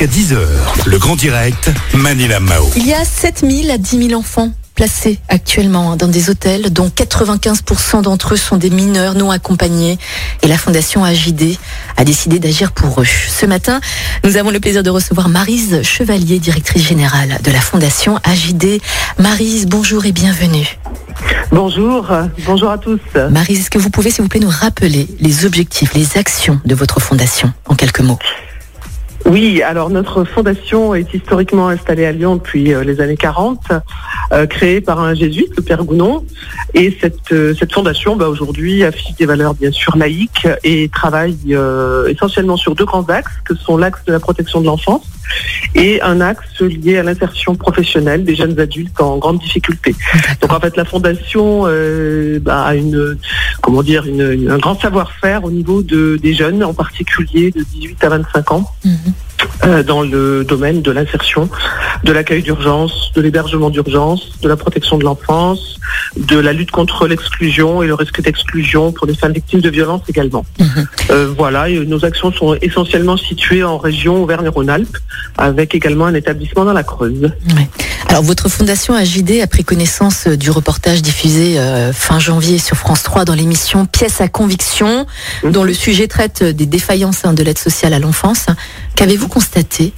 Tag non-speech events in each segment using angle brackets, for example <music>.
jusqu'à 10h. Le grand direct, Manila Mao. Il y a 7000 à 10 000 enfants placés actuellement dans des hôtels, dont 95% d'entre eux sont des mineurs non accompagnés. Et la Fondation AJD a décidé d'agir pour eux. Ce matin, nous avons le plaisir de recevoir Marise Chevalier, directrice générale de la Fondation AJD. Marise, bonjour et bienvenue. Bonjour, bonjour à tous. Marise, est-ce que vous pouvez, s'il vous plaît, nous rappeler les objectifs, les actions de votre fondation en quelques mots? Oui, alors notre fondation est historiquement installée à Lyon depuis euh, les années 40, euh, créée par un jésuite, le Père Gounon. Et cette, euh, cette fondation, bah, aujourd'hui, affiche des valeurs bien sûr laïques et travaille essentiellement sur deux grands axes, que sont l'axe de la protection de l'enfance et un axe lié à l'insertion professionnelle des jeunes adultes en grande difficulté. Donc en fait, la fondation bah, a une, comment dire, un grand savoir-faire au niveau de, des jeunes, en particulier de 18 à 25 ans. Mhm. Euh, dans le domaine de l'insertion, de l'accueil d'urgence, de l'hébergement d'urgence, de la protection de l'enfance, de la lutte contre l'exclusion et le risque d'exclusion pour les femmes victimes de violences également. Mhm. Euh, voilà, nos actions sont essentiellement situées en région Auvergne-Rhône-Alpes, avec également un établissement dans la Creuse. Alors votre fondation AJD a pris connaissance euh, du reportage diffusé fin janvier sur France 3 dans l'émission Pièce à conviction, mhm. dont le sujet traite des défaillances hein, de l'aide sociale à l'enfance. Qu'avez-vous constaté?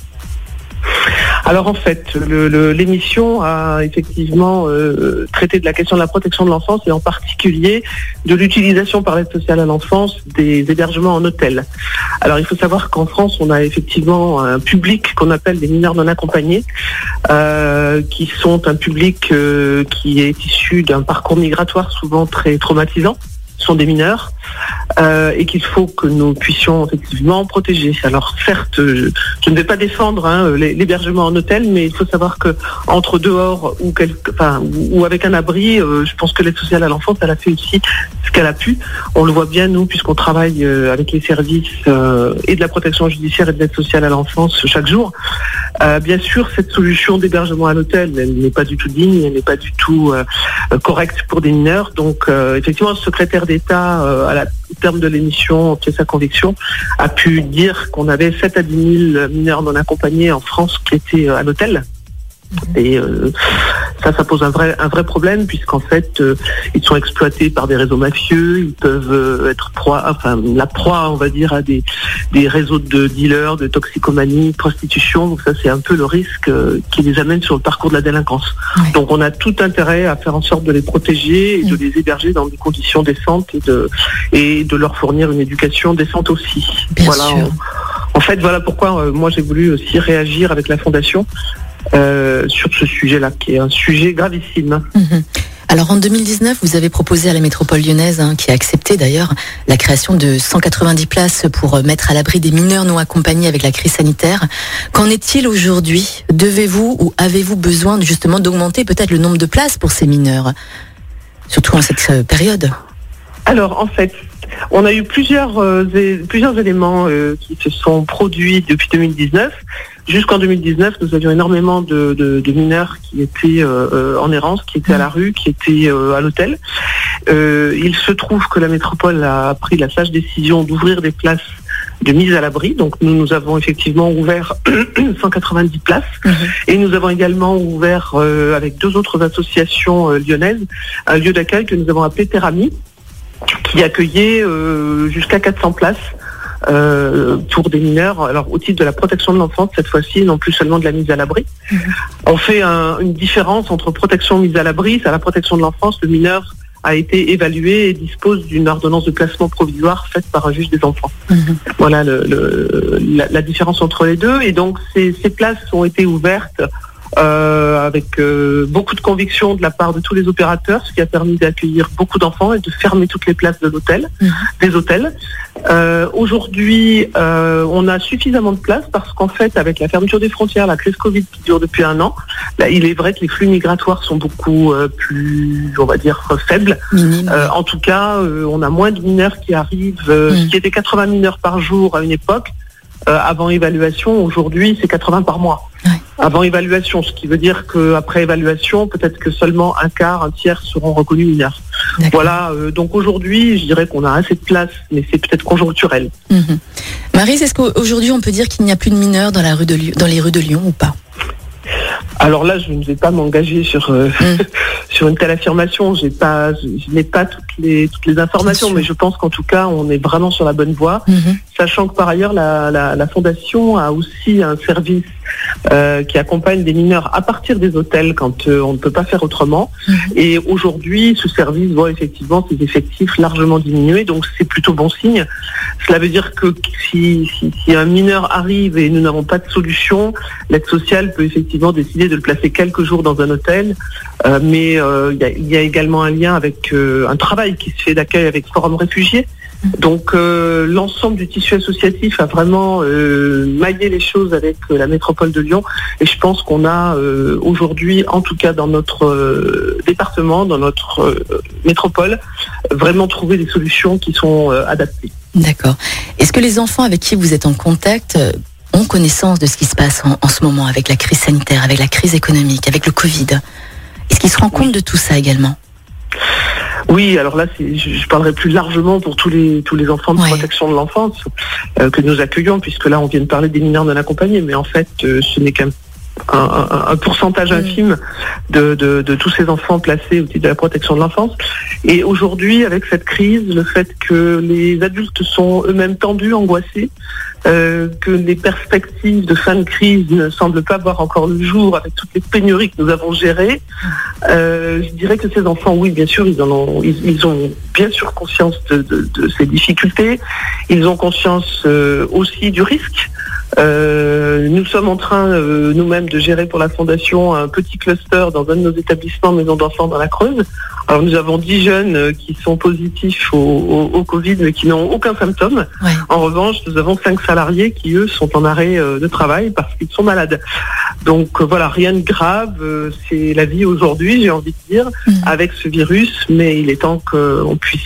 Alors en fait, l'émission a effectivement euh, traité de la question de la protection de l'enfance et en particulier de l'utilisation par l'aide sociale à l'enfance des hébergements en hôtel. Alors il faut savoir qu'en France, on a effectivement un public qu'on appelle des mineurs non accompagnés, euh, qui sont un public euh, qui est issu d'un parcours migratoire souvent très traumatisant. Sont des mineurs euh, et qu'il faut que nous puissions effectivement protéger. Alors certes, je, ne vais pas défendre hein, l'hébergement en hôtel, mais il faut savoir que entre dehors ou, avec un abri, euh, je pense que l'aide sociale à l'enfance, elle a fait aussi ce qu'elle a pu. On le voit bien nous, puisqu'on travaille euh, avec les services et de la protection judiciaire et de l'aide sociale à l'enfance chaque jour. bien sûr, cette solution d'hébergement à l'hôtel, elle n'est pas du tout digne, elle n'est pas du tout correcte pour des mineurs. Donc effectivement, le secrétaire d'État à la au terme de l'émission Pièce à conviction, a pu dire qu'on avait 7 à 10 000 mineurs non accompagnés en France qui étaient euh, à l'hôtel. Et euh, ça, ça pose un vrai, un vrai problème puisqu'en fait, euh, ils sont exploités par des réseaux mafieux, ils peuvent euh, être proie, enfin la proie, on va dire, à des, des réseaux de dealers, de toxicomanie, de prostitution. Donc ça, c'est un peu le risque qui les amène sur le parcours de la délinquance. Donc on a tout intérêt à faire en sorte de les protéger et de les héberger dans des conditions décentes et de, et de leur fournir une éducation décente aussi. voilà. en fait, voilà pourquoi moi j'ai voulu aussi réagir avec la fondation euh, sur ce sujet-là, qui est un sujet gravissime. Mhm. Alors en 2019, vous avez proposé à la métropole lyonnaise, hein, qui a accepté d'ailleurs, la création de 190 places pour euh, mettre à l'abri des mineurs non accompagnés avec la crise sanitaire. Qu'en est-il aujourd'hui? Devez-vous ou avez-vous besoin justement d'augmenter peut-être le nombre de places pour ces mineurs? Surtout en cette euh, période Alors en fait, on a eu plusieurs, plusieurs éléments qui se sont produits depuis 2019. Jusqu'en 2019, nous avions énormément de, mineurs qui étaient euh, euh, en errance, qui étaient à la rue, qui étaient euh, à l'hôtel. il se trouve que la métropole a pris la sage décision d'ouvrir des places de mise à l'abri. Donc nous, nous avons effectivement ouvert <clears throat> 190 places mhm. et nous avons également ouvert avec deux autres associations lyonnaises un lieu d'accueil que nous avons appelé Terami qui accueillait jusqu'à 400 places euh, pour des mineurs, alors au titre de la protection de l'enfance cette fois-ci, non plus seulement de la mise à l'abri. Mhm. On fait une différence entre protection et mise à l'abri. C'est à la protection de l'enfance, le mineur a été évalué et dispose d'une ordonnance de placement provisoire faite par un juge des enfants. Mhm. Voilà le, la, différence entre les deux. Et donc ces, ces places ont été ouvertes euh, avec euh, beaucoup de conviction de la part de tous les opérateurs, ce qui a permis d'accueillir beaucoup d'enfants et de fermer toutes les places de l'hôtel, mhm. des hôtels. Euh, Aujourd'hui, on a suffisamment de places parce qu'en fait, avec la fermeture des frontières, la crise Covid qui dure depuis un an, là, il est vrai que les flux migratoires sont beaucoup plus, on va dire, faibles. en tout cas, on a moins de mineurs qui arrivent, mhm. qui étaient 80 mineurs par jour à une époque. avant évaluation, aujourd'hui, c'est 80 par mois avant évaluation, ce qui veut dire qu'après évaluation, peut-être que seulement un quart, un tiers seront reconnus mineurs. Voilà, euh, donc aujourd'hui, je dirais qu'on a assez de place, mais c'est peut-être conjoncturel. Mhm. Marise, est-ce qu'aujourd'hui on peut dire qu'il n'y a plus de mineurs dans, la rue de dans les rues de Lyon ou pas? Alors là, je ne vais pas m'engager sur euh, mm. <laughs> sur une telle affirmation. J'ai pas, je, n'ai pas toutes les toutes les informations, mais je pense qu'en tout cas, on est vraiment sur la bonne voie. Mm-hmm. Sachant que par ailleurs, la, la, la, fondation a aussi un service euh, qui accompagne des mineurs à partir des hôtels quand euh, on ne peut pas faire autrement. Mm-hmm. Et aujourd'hui, ce service voit effectivement ses effectifs largement diminuer, donc c'est plutôt bon signe. Cela veut dire que si, si, si un mineur arrive et nous n'avons pas de solution, l'aide sociale peut effectivement décider de le placer quelques jours dans un hôtel, euh, mais euh, il y, a également un lien avec euh, un travail qui se fait d'accueil avec Forum Réfugiés. Donc l'ensemble du tissu associatif a vraiment maillé les choses avec la métropole de Lyon et je pense qu'on a aujourd'hui, en tout cas dans notre département, dans notre métropole, vraiment trouvé des solutions qui sont adaptées. D'accord. Est-ce que les enfants avec qui vous êtes en contact ont connaissance de ce qui se passe en, ce moment avec la crise sanitaire, avec la crise économique, avec le Covid? Est-ce qu'ils se rendent compte de tout ça également? Oui, alors là, je, parlerai plus largement pour tous les tous les enfants de protection de l'enfance euh, que nous accueillons, puisque là, on vient de parler des mineurs non accompagnés, mais en fait, euh, ce n'est qu'un un, pourcentage infime de, de, tous ces enfants placés au titre de la protection de l'enfance. Et aujourd'hui, avec cette crise, le fait que les adultes sont eux-mêmes tendus, angoissés, euh, que les perspectives de fin de crise ne semblent pas voir encore le jour avec toutes les pénuries que nous avons gérées. Euh, je dirais que ces enfants, oui, bien sûr, ils, en ont, ils, ont bien sûr conscience de, ces difficultés. Ils ont conscience euh, aussi du risque. Nous sommes en train nous-mêmes de gérer pour la Fondation un petit cluster dans un de nos établissements maison d'enfants dans la Creuse alors nous avons 10 jeunes euh, qui sont positifs au, Covid mais qui n'ont aucun symptôme. En revanche, nous avons 5 salariés qui, eux, sont en arrêt euh, de travail parce qu'ils sont malades. Donc euh, voilà, rien de grave, c'est la vie aujourd'hui, j'ai envie de dire, mm. avec ce virus, mais il est temps qu'on puisse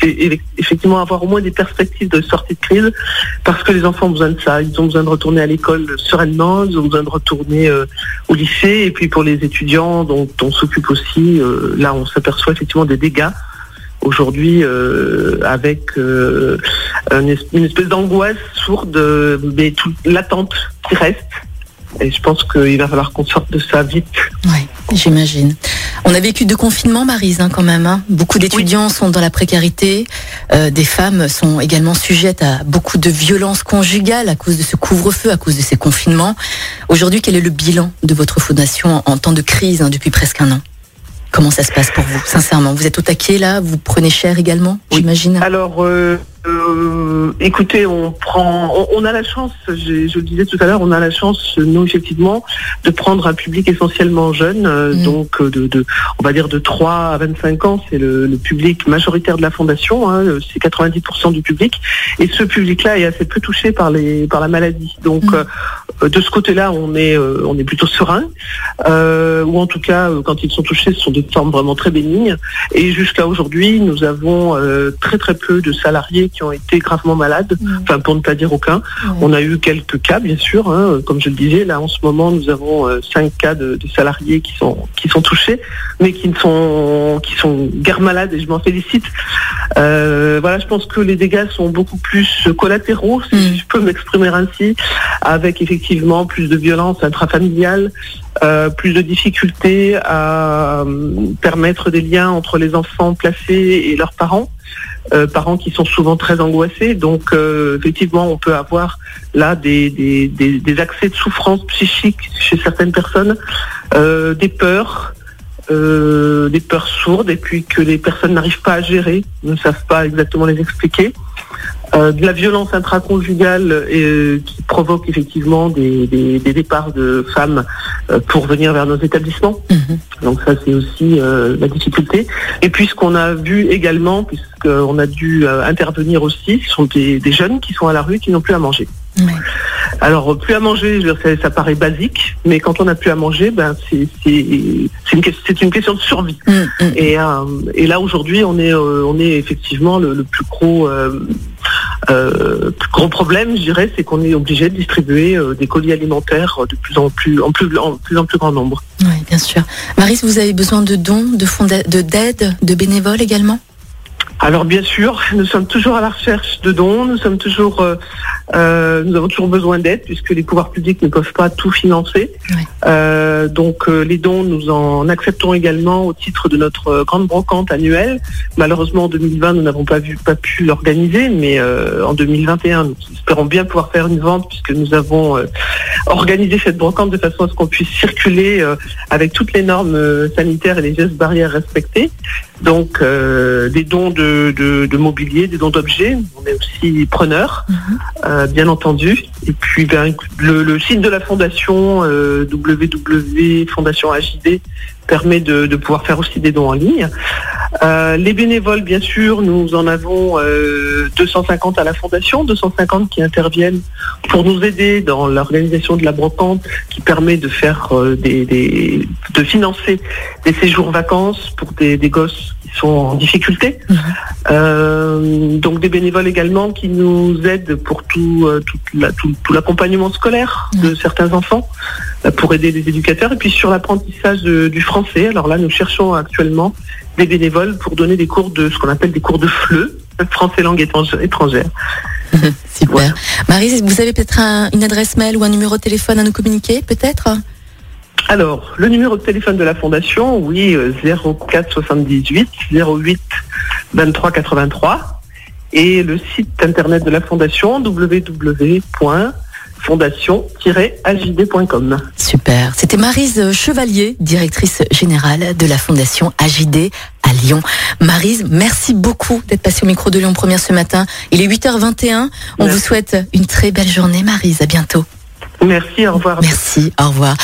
effectivement avoir au moins des perspectives de sortie de crise parce que les enfants ont besoin de ça. Ils ont besoin de retourner à l'école sereinement, ils ont besoin de retourner au lycée et puis pour les étudiants dont on s'occupe aussi, là on s'aperçoit effectivement des dégâts aujourd'hui euh, avec euh, une espèce d'angoisse sourde, mais toute l'attente qui reste. Et je pense qu'il va falloir qu'on sorte de ça vite. Oui, j'imagine. On a vécu deux confinements, Marise, hein, quand même. Hein. Beaucoup d'étudiants sont dans la précarité. Euh, des femmes sont également sujettes à beaucoup de violences conjugales à cause de ce couvre-feu, à cause de ces confinements. Aujourd'hui, quel est le bilan de votre fondation en, temps de crise hein, depuis presque un an? Comment ça se passe pour vous, sincèrement? Vous êtes au taquet là? Vous prenez cher également, j'imagine? Alors, euh, euh, écoutez, on prend, on, a la chance, je, je, le disais tout à l'heure, on a la chance, nous effectivement, de prendre un public essentiellement jeune, euh, mm. donc euh, de, de, on va dire de 3 à 25 ans, c'est le, le, public majoritaire de la fondation, hein, c'est 90% du public, et ce public-là est assez peu touché par les, par la maladie. Donc, mm. euh, de ce côté-là, on est, on est plutôt serein, ou en tout cas, quand ils sont touchés, ce sont des formes vraiment très bénignes. Et jusqu'à aujourd'hui, nous avons très très peu de salariés qui ont été gravement malades, mm. enfin pour ne pas dire aucun. On a eu quelques cas, bien sûr, hein, comme je le disais. Là, en ce moment, nous avons euh, cinq cas de, salariés qui sont qui sont touchés, mais qui ne sont qui sont guère malades et je m'en félicite. Euh, voilà, je pense que les dégâts sont beaucoup plus collatéraux, si mm. je peux m'exprimer ainsi, avec effectivement plus de violence intrafamiliale, euh, plus de difficultés à permettre des liens entre les enfants placés et leurs parents. Euh, parents qui sont souvent très angoissés. Donc euh, effectivement, on peut avoir là des, accès de souffrance psychique chez certaines personnes, euh, des peurs. des peurs sourdes et puis que les personnes n'arrivent pas à gérer, ne savent pas exactement les expliquer. Euh, de la violence intraconjugale euh, qui provoque effectivement des, départs de femmes euh, pour venir vers nos établissements. Mhm. Donc ça c'est aussi la difficulté. Et puis ce qu'on a vu également, puisqu'on a dû intervenir aussi, ce sont des, jeunes qui sont à la rue qui n'ont plus à manger. Alors, plus à manger, ça, paraît basique, mais quand on n'a plus à manger, ben, c'est une, une, question de survie. Mm, mm. Et, et, là, aujourd'hui, on est, on est effectivement le, plus gros euh, gros problème, je dirais, c'est qu'on est obligé de distribuer euh, des colis alimentaires de plus en plus, en plus, en plus en plus grand nombre. Oui, bien sûr. Maris, vous avez besoin de dons, de fonds d'aide, de, bénévoles également? Alors bien sûr, nous sommes toujours à la recherche de dons, nous sommes toujours, euh, euh, nous avons toujours besoin d'aide puisque les pouvoirs publics ne peuvent pas tout financer. Euh, donc euh, les dons, nous en acceptons également au titre de notre grande brocante annuelle. Malheureusement en 2020, nous n'avons pas vu, pas pu l'organiser, mais en 2021, nous espérons bien pouvoir faire une vente puisque nous avons organisé cette brocante de façon à ce qu'on puisse circuler avec toutes les normes sanitaires et les gestes barrières respectés. Donc des dons de, de, de mobilier, des dons d'objets, on est aussi preneurs, euh, bien entendu. Et puis ben, le, site de la fondation euh, www.fondation-AJD permet de, de pouvoir faire aussi des dons en ligne. Euh, les bénévoles, bien sûr, nous en avons euh, 250 à la fondation, 250 qui interviennent pour nous aider dans l'organisation de la brocante, qui permet de faire euh, des, des- de financer des séjours vacances pour des, des gosses qui sont en difficulté. Euh, donc des bénévoles également qui nous aident pour tout, euh, toute la- tout, tout l'accompagnement scolaire de certains enfants, euh, pour aider les éducateurs. Et puis sur l'apprentissage de- du français, alors là nous cherchons actuellement des bénévoles pour donner des cours de ce qu'on appelle des cours de FLE, français langue étrangère. <laughs> Super. Voilà. Marise, vous avez peut-être un- une adresse mail ou un numéro de téléphone à nous communiquer, peut-être? Alors, le numéro de téléphone de la Fondation, oui, euh, 04 78 08 23 83. Et le site internet de la Fondation, www.fondation-ajd.com. Super. C'était Marise Chevalier, directrice générale de la Fondation AJD à Lyon. Marise, merci beaucoup d'être passée au micro de Lyon Première ce matin. Il est 8h21. On Merci. vous souhaite une très belle journée, Marise. À bientôt. Merci, au revoir. Merci. Au revoir.